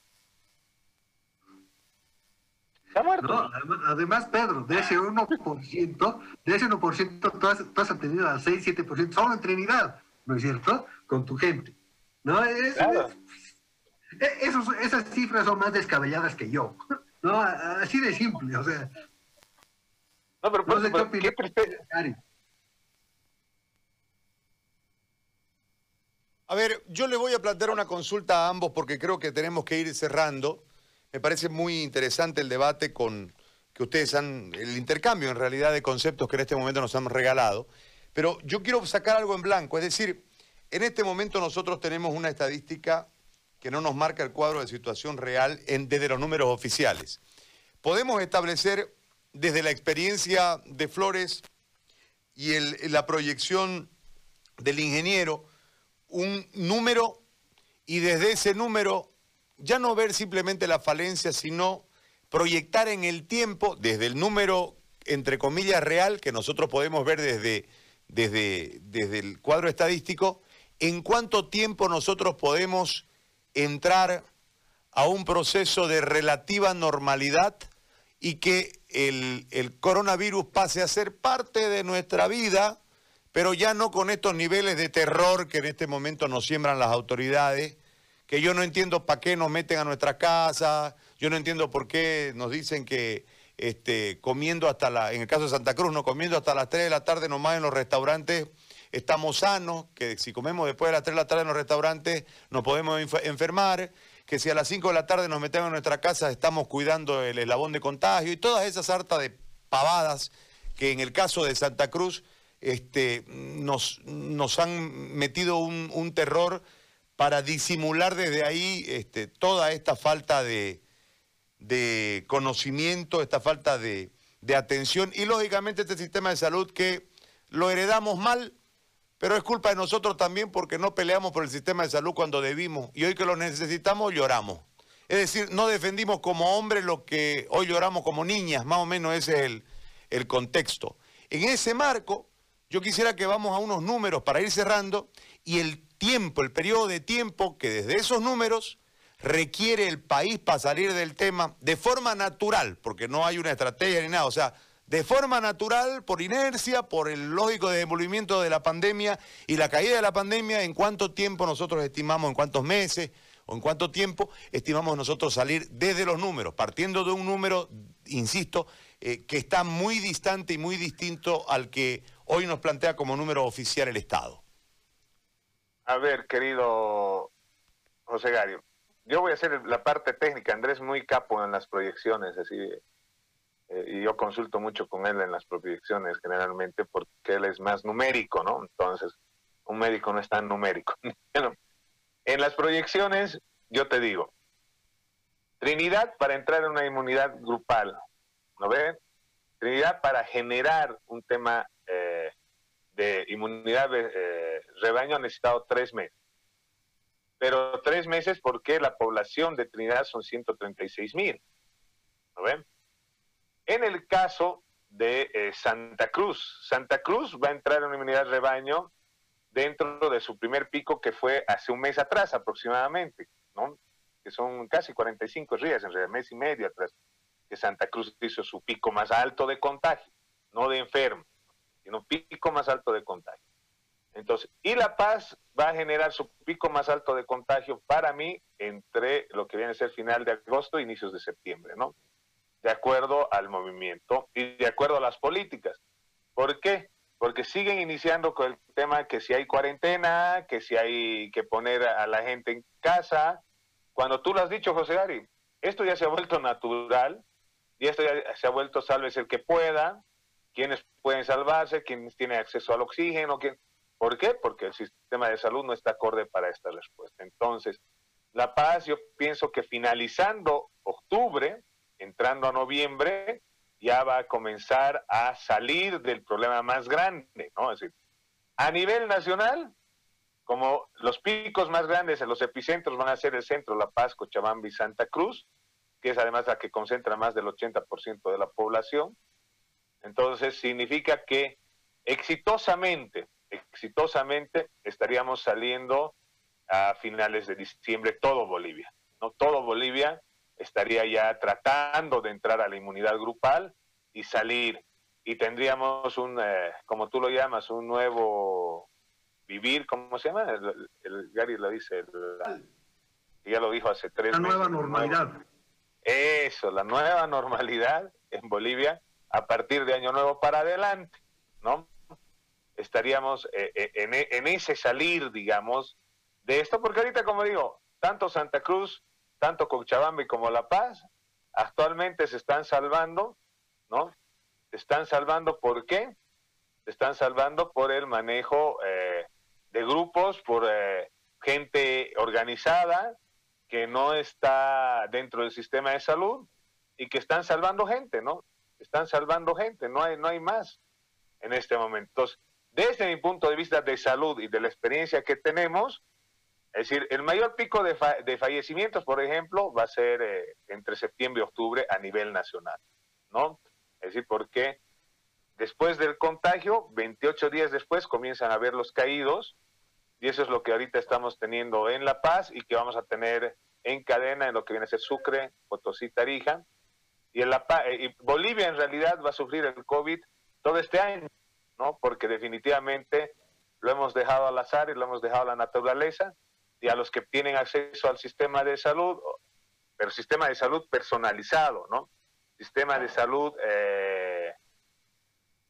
Está muerto. además, Pedro, de ese 1%, de ese 1%, tú has, tú has atendido a 6, 7%, solo en Trinidad, ¿no es cierto? Con tu gente. ¿No? Es, e, esas cifras son más descabelladas que yo. ¿No? Así de simple, o sea. No, pero, no sé qué, A ver, yo le voy a plantear una consulta a ambos porque creo que tenemos que ir cerrando. Me parece muy interesante el debate con que ustedes han, el intercambio en realidad de conceptos que en este momento nos han regalado. Pero yo quiero sacar algo en blanco, es decir, en este momento nosotros tenemos una estadística que no nos marca el cuadro de situación real desde los números oficiales. Podemos establecer desde la experiencia de Flores y la proyección del ingeniero un número y desde ese número ya no ver simplemente la falencia, sino proyectar en el tiempo, desde el número, entre comillas, real, que nosotros podemos ver desde, desde, desde el cuadro estadístico, en cuánto tiempo nosotros podemos entrar a un proceso de relativa normalidad y que el, coronavirus pase a ser parte de nuestra vida, pero ya no con estos niveles de terror que en este momento nos siembran las autoridades, que yo no entiendo para qué nos meten a nuestra casa, yo no entiendo por qué nos dicen que este, comiendo hasta la, en el caso de Santa Cruz, no comiendo hasta las 3 de la tarde nomás en los restaurantes estamos sanos, que si comemos después de las 3 de la tarde en los restaurantes nos podemos enfermar, que si a las 5 de la tarde nos metemos en nuestra casa estamos cuidando el eslabón de contagio y todas esas hartas de pavadas que en el caso de Santa Cruz este, nos, nos han metido un, terror para disimular desde ahí este, toda esta falta de, de conocimiento, esta falta de, de atención y lógicamente este sistema de salud que lo heredamos mal pero es culpa de nosotros también porque no peleamos por el sistema de salud cuando debimos y hoy que lo necesitamos lloramos. Es decir, no defendimos como hombres lo que hoy lloramos como niñas, más o menos ese es el, el contexto. En ese marco, yo quisiera que vamos a unos números para ir cerrando y el tiempo, el periodo de tiempo que desde esos números requiere el país para salir del tema de forma natural, porque no hay una estrategia ni nada, o sea, de forma natural, por inercia, por el lógico desenvolvimiento de la pandemia y la caída de la pandemia, en cuánto tiempo nosotros estimamos, en cuántos meses o en cuánto tiempo estimamos nosotros salir desde los números, partiendo de un número, insisto, eh, que está muy distante y muy distinto al que hoy nos plantea como número oficial el Estado. A ver, querido José Gario, yo voy a hacer la parte técnica, Andrés muy capo en las proyecciones, así eh, y yo consulto mucho con él en las proyecciones generalmente porque él es más numérico, ¿no? Entonces, un médico no es tan numérico. en las proyecciones, yo te digo, Trinidad para entrar en una inmunidad grupal, ¿no ven? Trinidad para generar un tema eh, de inmunidad eh, rebaño ha necesitado tres meses. Pero tres meses porque la población de Trinidad son 136 mil. ¿No ven? En el caso de eh, Santa Cruz, Santa Cruz va a entrar en una inmunidad rebaño dentro de su primer pico que fue hace un mes atrás aproximadamente, ¿no? que son casi 45 días, en realidad, mes y medio atrás, que Santa Cruz hizo su pico más alto de contagio, no de enfermo, sino pico más alto de contagio. Entonces, y La Paz va a generar su pico más alto de contagio para mí entre lo que viene a ser final de agosto e inicios de septiembre, ¿no? De acuerdo al movimiento y de acuerdo a las políticas. ¿Por qué? Porque siguen iniciando con el tema que si hay cuarentena, que si hay que poner a la gente en casa. Cuando tú lo has dicho, José Ari, esto ya se ha vuelto natural y esto ya se ha vuelto salve el que pueda. quiénes pueden salvarse, quiénes tienen acceso al oxígeno, quién... ¿Por qué? Porque el sistema de salud no está acorde para esta respuesta. Entonces, La Paz, yo pienso que finalizando octubre, entrando a noviembre, ya va a comenzar a salir del problema más grande, ¿no? Es decir, a nivel nacional, como los picos más grandes en los epicentros van a ser el centro, La Paz, Cochabamba y Santa Cruz, que es además la que concentra más del 80% de la población. Entonces, significa que exitosamente, exitosamente estaríamos saliendo a finales de diciembre todo Bolivia, ¿no? Todo Bolivia estaría ya tratando de entrar a la inmunidad grupal y salir. Y tendríamos un, eh, como tú lo llamas, un nuevo vivir, ¿cómo se llama? El, Gary lo dice, el, ya lo dijo hace tres La nueva normalidad. eso, la nueva normalidad en Bolivia a partir de Año Nuevo para adelante, ¿no? Estaríamos eh, eh, en, en ese salir, digamos, de esto, porque ahorita, como digo, tanto Santa Cruz tanto Cochabamba como La Paz, actualmente se están salvando, ¿no? Se están salvando, ¿por qué? Se están salvando por el manejo eh, de grupos, por eh, gente organizada que no está dentro del sistema de salud y que están salvando gente, ¿no? Están salvando gente, no hay, no hay más en este momento. Entonces, desde mi punto de vista de salud y de la experiencia que tenemos, es decir, el mayor pico de, de fallecimientos, por ejemplo, va a ser eh, entre septiembre y octubre a nivel nacional, ¿no? Es decir, porque después del contagio, 28 días después, comienzan a ver los caídos, y eso es lo que ahorita estamos teniendo en La Paz y que vamos a tener en cadena en lo que viene a ser Sucre, Potosí, Tarija. Y, en la, eh, y Bolivia en realidad va a sufrir el COVID todo este año, ¿no? Porque definitivamente lo hemos dejado al azar y lo hemos dejado a la naturaleza y a los que tienen acceso al sistema de salud, pero sistema de salud personalizado, ¿no? Sistema de salud, eh,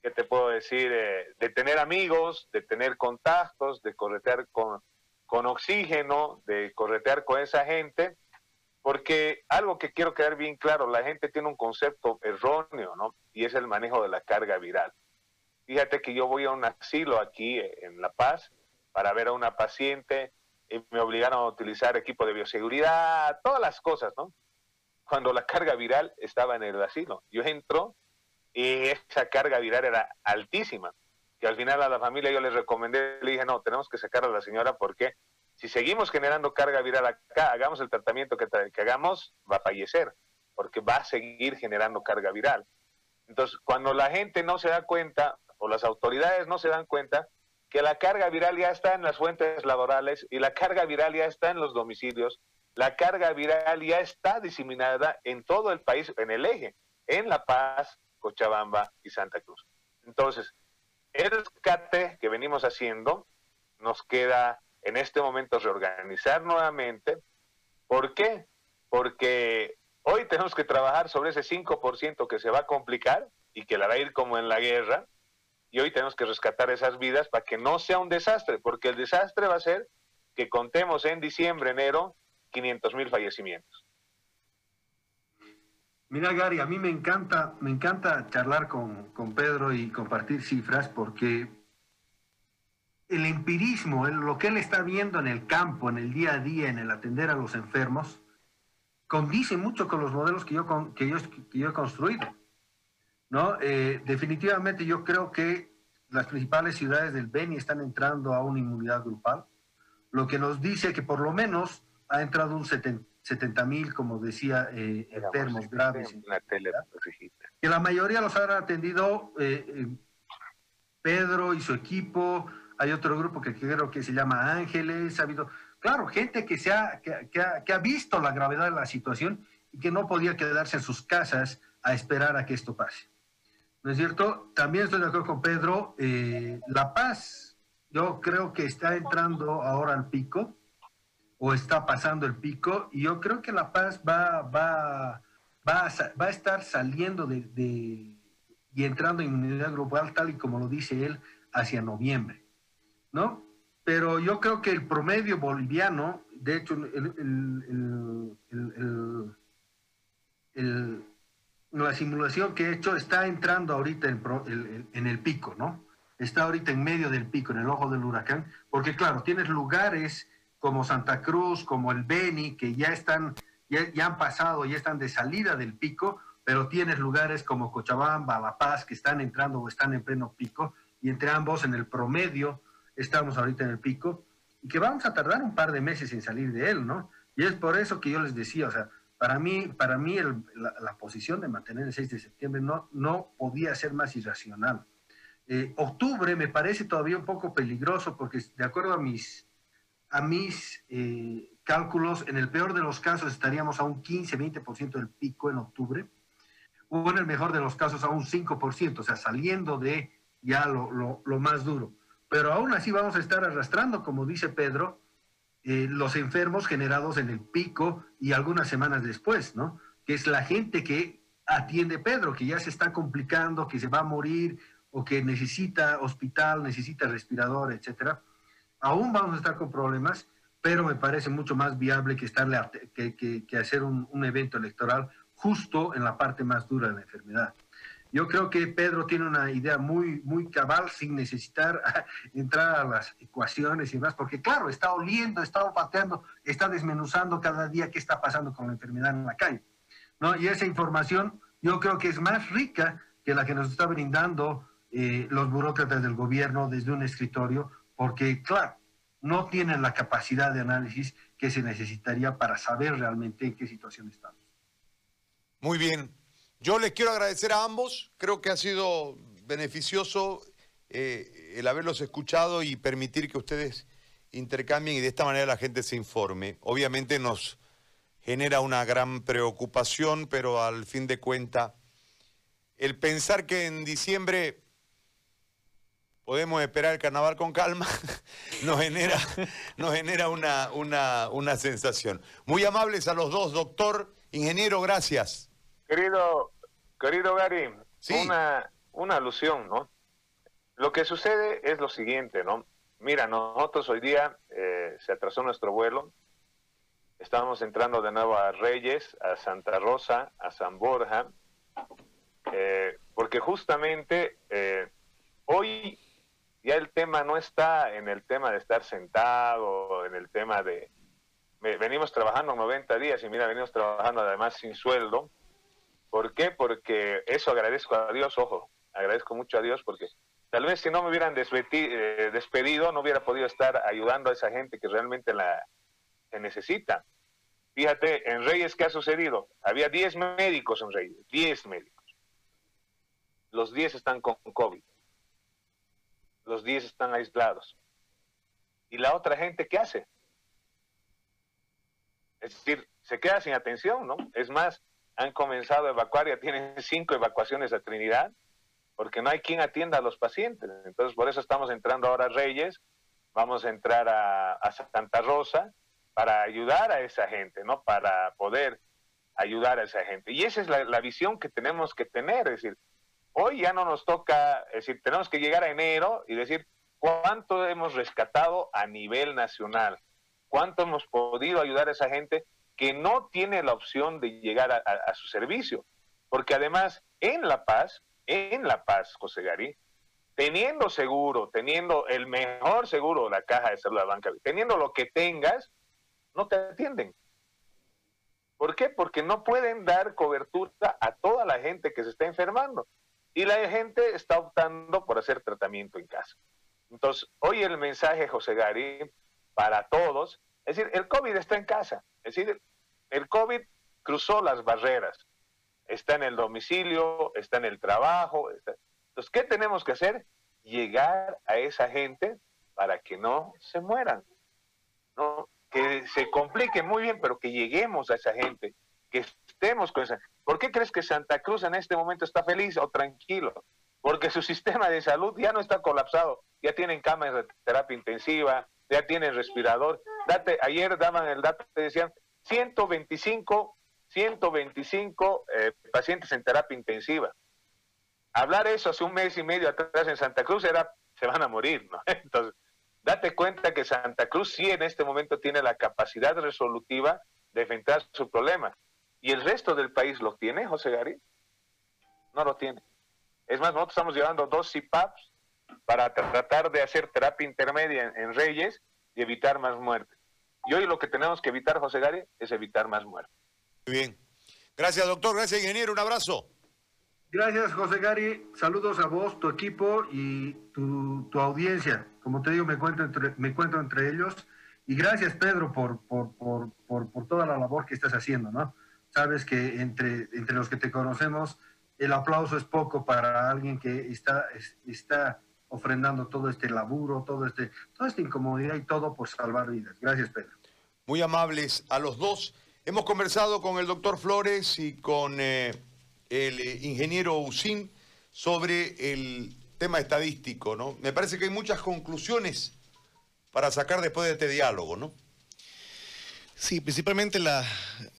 ¿qué te puedo decir? Eh, de tener amigos, de tener contactos, de corretear con, con oxígeno, de corretear con esa gente, porque algo que quiero quedar bien claro, la gente tiene un concepto erróneo, ¿no? Y es el manejo de la carga viral. Fíjate que yo voy a un asilo aquí en La Paz para ver a una paciente y me obligaron a utilizar equipo de bioseguridad, todas las cosas, ¿no? Cuando la carga viral estaba en el asilo. Yo entro y esa carga viral era altísima, que al final a la familia yo les recomendé, le dije, no, tenemos que sacar a la señora porque si seguimos generando carga viral acá, hagamos el tratamiento que, que hagamos, va a fallecer, porque va a seguir generando carga viral. Entonces, cuando la gente no se da cuenta, o las autoridades no se dan cuenta, que la carga viral ya está en las fuentes laborales y la carga viral ya está en los domicilios, la carga viral ya está diseminada en todo el país, en el eje, en La Paz, Cochabamba y Santa Cruz. Entonces, el rescate que venimos haciendo nos queda en este momento reorganizar nuevamente. ¿Por qué? Porque hoy tenemos que trabajar sobre ese 5% que se va a complicar y que la va a ir como en la guerra, y hoy tenemos que rescatar esas vidas para que no sea un desastre, porque el desastre va a ser que contemos en diciembre, enero, 500 mil fallecimientos. Mira, Gary, a mí me encanta, me encanta charlar con, con Pedro y compartir cifras porque el empirismo, lo que él está viendo en el campo, en el día a día, en el atender a los enfermos, condice mucho con los modelos que yo, que yo, que yo he construido. ¿No? Eh, definitivamente yo creo que las principales ciudades del Beni están entrando a una inmunidad grupal, lo que nos dice que por lo menos ha entrado un 70 mil, como decía, eh, enfermos graves. que la mayoría los han atendido eh, Pedro y su equipo, hay otro grupo que creo que se llama Ángeles, ha habido, claro, gente que, se ha, que, ha, que ha visto la gravedad de la situación y que no podía quedarse en sus casas a esperar a que esto pase. ¿No es cierto? También estoy de acuerdo con Pedro. Eh, la Paz, yo creo que está entrando ahora al pico, o está pasando el pico, y yo creo que La Paz va, va, va, a, estar saliendo de, y entrando en inmunidad global, tal y como lo dice él, hacia noviembre, ¿no? Pero yo creo que el promedio boliviano, de hecho, el la simulación que he hecho está entrando ahorita en, el pico, ¿no? Está ahorita en medio del pico, en el ojo del huracán, porque claro, tienes lugares como Santa Cruz, como el Beni, que ya están, ya, ya han pasado, ya están de salida del pico, pero tienes lugares como Cochabamba, La Paz, que están entrando o están en pleno pico, y entre ambos en el promedio estamos ahorita en el pico, y que vamos a tardar un par de meses en salir de él, ¿no? Y es por eso que yo les decía, o sea, para mí, para mí la, posición de mantener el 6 de septiembre no, no podía ser más irracional. Eh, octubre me parece todavía un poco peligroso porque de acuerdo a mis, a mis eh, cálculos, en el peor de los casos estaríamos a un 15-20% del pico en octubre, o en el mejor de los casos a un 5%, o sea, saliendo de ya lo, lo, lo más duro. Pero aún así vamos a estar arrastrando, como dice Pedro, eh, los enfermos generados en el pico y algunas semanas después, ¿no? Que es la gente que atiende Pedro, que ya se está complicando, que se va a morir o que necesita hospital, necesita respirador, etcétera. Aún vamos a estar con problemas, pero me parece mucho más viable que, estarle, que, hacer un evento electoral justo en la parte más dura de la enfermedad. Yo creo que Pedro tiene una idea muy, muy cabal sin necesitar entrar a las ecuaciones y demás, porque claro, está oliendo, está olfateando, está desmenuzando cada día qué está pasando con la enfermedad en la calle. ¿no? Y esa información yo creo que es más rica que la que nos está brindando eh, los burócratas del gobierno desde un escritorio, porque claro, no tienen la capacidad de análisis que se necesitaría para saber realmente en qué situación estamos. Muy bien, yo les quiero agradecer a ambos, creo que ha sido beneficioso eh, el haberlos escuchado y permitir que ustedes intercambien y de esta manera la gente se informe. Obviamente nos genera una gran preocupación, pero al fin de cuentas, el pensar que en diciembre podemos esperar el carnaval con calma, nos genera, nos genera una, una, una sensación. Muy amables a los dos, doctor, ingeniero, gracias. Querido, querido Gary, una, una alusión, ¿no? Lo que sucede es lo siguiente, ¿no? Mira, nosotros hoy día eh, se atrasó nuestro vuelo, estábamos entrando de nuevo a Reyes, a Santa Rosa, a San Borja, eh, porque justamente eh, hoy ya el tema no está en el tema de estar sentado, en el tema de... Venimos trabajando 90 días y mira, venimos trabajando además sin sueldo, ¿Por qué? Porque eso agradezco a Dios, ojo, agradezco mucho a Dios porque tal vez si no me hubieran eh, despedido no hubiera podido estar ayudando a esa gente que realmente la necesita. Fíjate, en Reyes, ¿qué ha sucedido? Había 10 médicos en Reyes, 10 médicos. Los 10 están con COVID. Los 10 están aislados. ¿Y la otra gente qué hace? Es decir, se queda sin atención, ¿no? Es más, han comenzado a evacuar, ya tienen cinco evacuaciones a Trinidad, porque no hay quien atienda a los pacientes. Entonces, por eso estamos entrando ahora a Reyes, vamos a entrar a, Santa Rosa para ayudar a esa gente, ¿no? Para poder ayudar a esa gente. Y esa es la, la visión que tenemos que tener, es decir, hoy ya no nos toca, es decir, tenemos que llegar a enero y decir cuánto hemos rescatado a nivel nacional, cuánto hemos podido ayudar a esa gente que no tiene la opción de llegar a, su servicio. Porque además, en La Paz, en La Paz, José Gary, teniendo seguro, teniendo el mejor seguro, la caja de salud de banca, teniendo lo que tengas, no te atienden. ¿Por qué? Porque no pueden dar cobertura a toda la gente que se está enfermando. Y la gente está optando por hacer tratamiento en casa. Entonces, hoy el mensaje, José Gary, para todos, es decir, el COVID está en casa. Es decir, el COVID cruzó las barreras. Está en el domicilio, está en el trabajo. Entonces, ¿qué tenemos que hacer? Llegar a esa gente para que no se mueran. ¿no? Que se complique muy bien, pero que lleguemos a esa gente, que estemos con esa. ¿Por qué crees que Santa Cruz en este momento está feliz o tranquilo? Porque su sistema de salud ya no está colapsado, ya tienen camas de terapia intensiva, ya tienen respirador. Date, ayer daban el dato, te decían 125, 125 eh, pacientes en terapia intensiva. Hablar eso hace un mes y medio atrás en Santa Cruz era, se van a morir, ¿no? Entonces, date cuenta que Santa Cruz sí en este momento tiene la capacidad resolutiva de enfrentar su problema. ¿Y el resto del país lo tiene, José Gary? no lo tiene. Es más, nosotros estamos llevando dos CPAPs para tratar de hacer terapia intermedia en Reyes y evitar más muertes. Y hoy lo que tenemos que evitar, José Gary, es evitar más muertes. Muy bien. Gracias, doctor. Gracias, ingeniero. Un abrazo. Gracias, José Gary. Saludos a vos, tu equipo y tu, tu audiencia. Como te digo, me encuentro entre, me encuentro entre ellos. Y gracias, Pedro, por, por, por, por, por toda la labor que estás haciendo, ¿no? Sabes que entre, entre los que te conocemos, el aplauso es poco para alguien que está, es- está ofrendando todo este laburo, todo este, toda esta incomodidad y todo por salvar vidas. Gracias, Pedro. Muy amables a los dos. Hemos conversado con el doctor Flores y con eh, el eh, ingeniero Usín sobre el tema estadístico, ¿no? Me parece que hay muchas conclusiones para sacar después de este diálogo, ¿no? Sí, principalmente la,